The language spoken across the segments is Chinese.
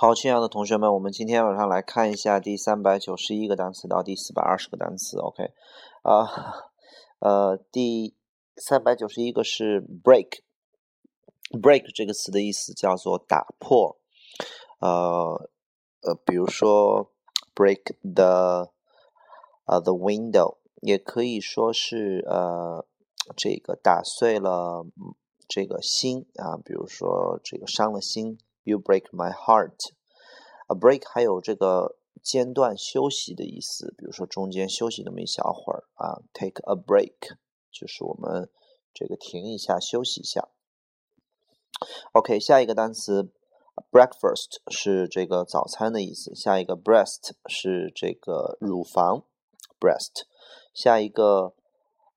好，亲爱的同学们，我们今天晚上来看一下第三百九十一个单词到第四百二十个单词。OK，啊，呃，第三百九十一个是 break。break 这个词的意思叫做打破。呃呃，比如说 break the 呃 the window，也可以说是呃这个打碎了这个心啊，比如说这个伤了心。You break my heart. A break 还有这个间断休息的意思，比如说中间休息那么一小会儿啊，take a break 就是我们这个停一下休息一下。OK，下一个单词 breakfast 是这个早餐的意思，下一个 breast 是这个乳房，breast。下一个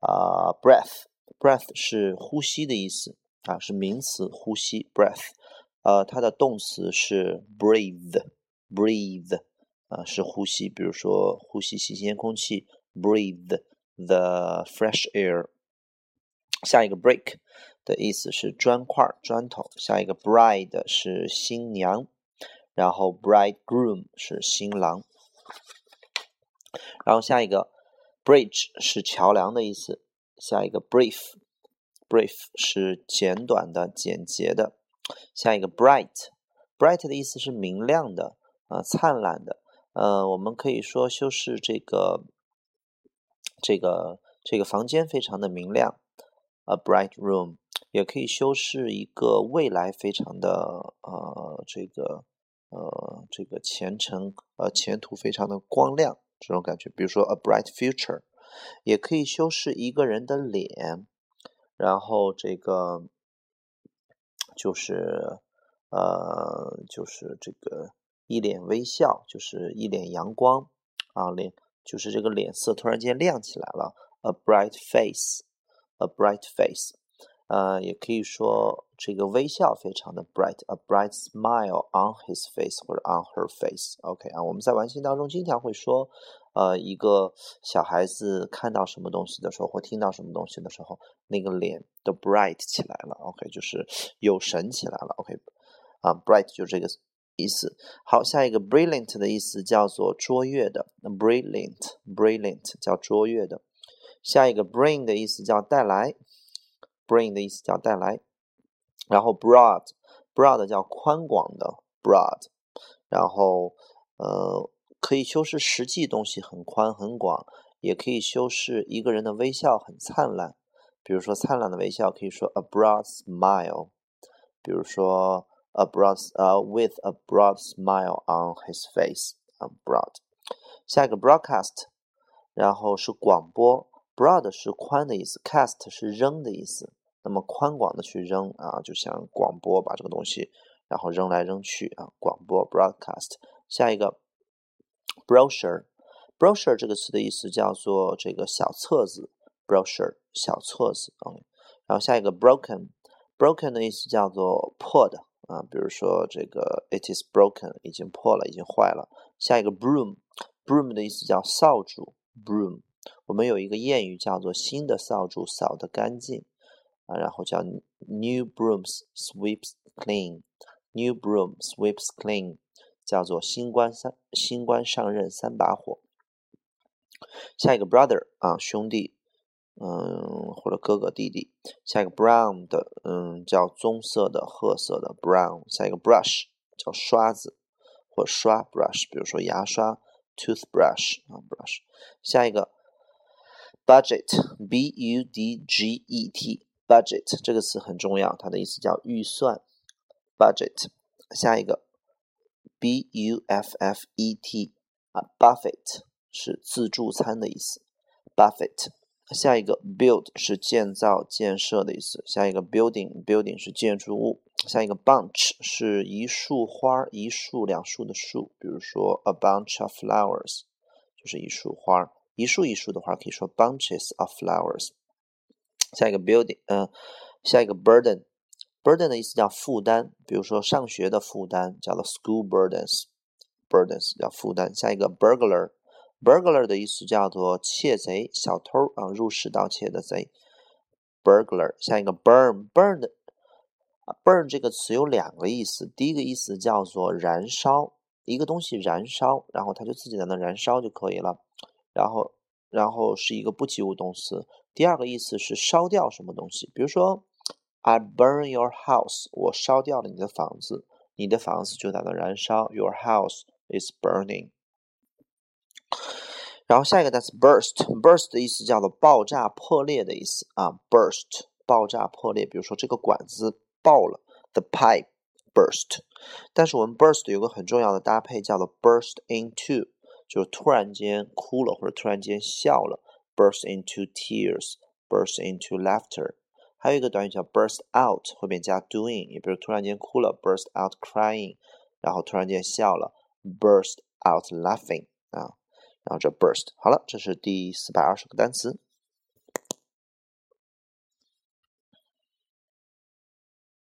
啊 breath，breath 是呼吸的意思啊，是名词，呼吸 breath。呃，它的动词是 breathe，breathe，啊，是呼吸，比如说呼吸新鲜空气，breathe the fresh air。下一个 break 的意思是砖块、砖头。下一个 bride 是新娘，然后 bridegroom 是新郎。然后下一个 bridge 是桥梁的意思。下一个 brief，brief 是简短的、简洁的。下一个 bright，bright 的意思是明亮的，啊，灿烂的。呃，我们可以说修饰这个这个这个房间非常的明亮，a bright room，也可以修饰一个未来非常的呃这个呃这个前程呃前途非常的光亮这种感觉。比如说 a bright future，也可以修饰一个人的脸，然后这个。就是，呃，就是这个一脸微笑，就是一脸阳光啊，脸就是这个脸色突然间亮起来了，a bright face，a bright face，呃，也可以说这个微笑非常的 bright，a bright smile on his face 或者 on her face，OK 啊，我们在玩心当中经常会说。呃，一个小孩子看到什么东西的时候，或听到什么东西的时候，那个脸都 bright 起来了。OK，就是有神起来了。OK，啊，bright 就这个意思。好，下一个 brilliant 的意思叫做卓越的，brilliant，brilliant 叫卓越的。下一个 bring 的意思叫带来，bring 的意思叫带来。然后 broad，broad 叫宽广的，broad。然后呃。可以修饰实际东西很宽很广，也可以修饰一个人的微笑很灿烂。比如说灿烂的微笑，可以说 a broad smile。比如说 a broad 呃 with a broad smile on his face。啊，broad。下一个 broadcast，然后是广播。broad 是宽的意思，cast 是扔的意思。那么宽广的去扔啊，就像广播把这个东西然后扔来扔去啊，广播 broadcast。下一个。brochure，brochure 这个词的意思叫做这个小册子，brochure 小册子啊。然后下一个 broken，broken 的意思叫做破的啊，比如说这个 it is broken 已经破了，已经坏了。下一个 broom，broom 的意思叫扫帚，broom。我们有一个谚语叫做新的扫帚扫得干净然后叫 new brooms sweeps clean，new broom sweeps clean。叫做新官三新官上任三把火。下一个 brother 啊兄弟，嗯或者哥哥弟弟。下一个 brown 的嗯叫棕色的褐色的 brown。下一个 brush 叫刷子或刷 brush，比如说牙刷 toothbrush 啊 brush。下一个 budget b u d g e t budget 这个词很重要，它的意思叫预算 budget。下一个。b u f f e t 啊，buffet 是自助餐的意思。buffet，下一个 build 是建造、建设的意思。下一个 building，building 是建筑物。下一个 bunch 是一束花，一束两束的束，比如说 a bunch of flowers 就是一束花，一束一束的花可以说 bunches of flowers。下一个 building，嗯，下一个 burden。burden 的意思叫负担，比如说上学的负担叫做 school burdens，burdens 叫负担。下一个 burglar，burglar 的意思叫做窃贼、小偷啊，入室盗窃的贼。burglar。下一个 burn，burn 的 burn 这个词有两个意思，第一个意思叫做燃烧，一个东西燃烧，然后它就自己在那燃烧就可以了，然后然后是一个不及物动词。第二个意思是烧掉什么东西，比如说 I burn your house，我烧掉了你的房子，你的房子就在那燃烧，Your house is burning。然后下一个单词 burst，burst 的意思叫做爆炸、破裂的意思啊，burst 爆炸、破裂。比如说这个管子爆了，the pipe burst。但是我们 burst 有个很重要的搭配叫做 burst into，就突然间哭了或者突然间笑了，burst into tears，burst into laughter。还有一个短语叫 burst out，后面加 doing，也比如突然间哭了，burst out crying，然后突然间笑了，burst out laughing 啊。然后这 burst 好了，这是第四百二十个单词。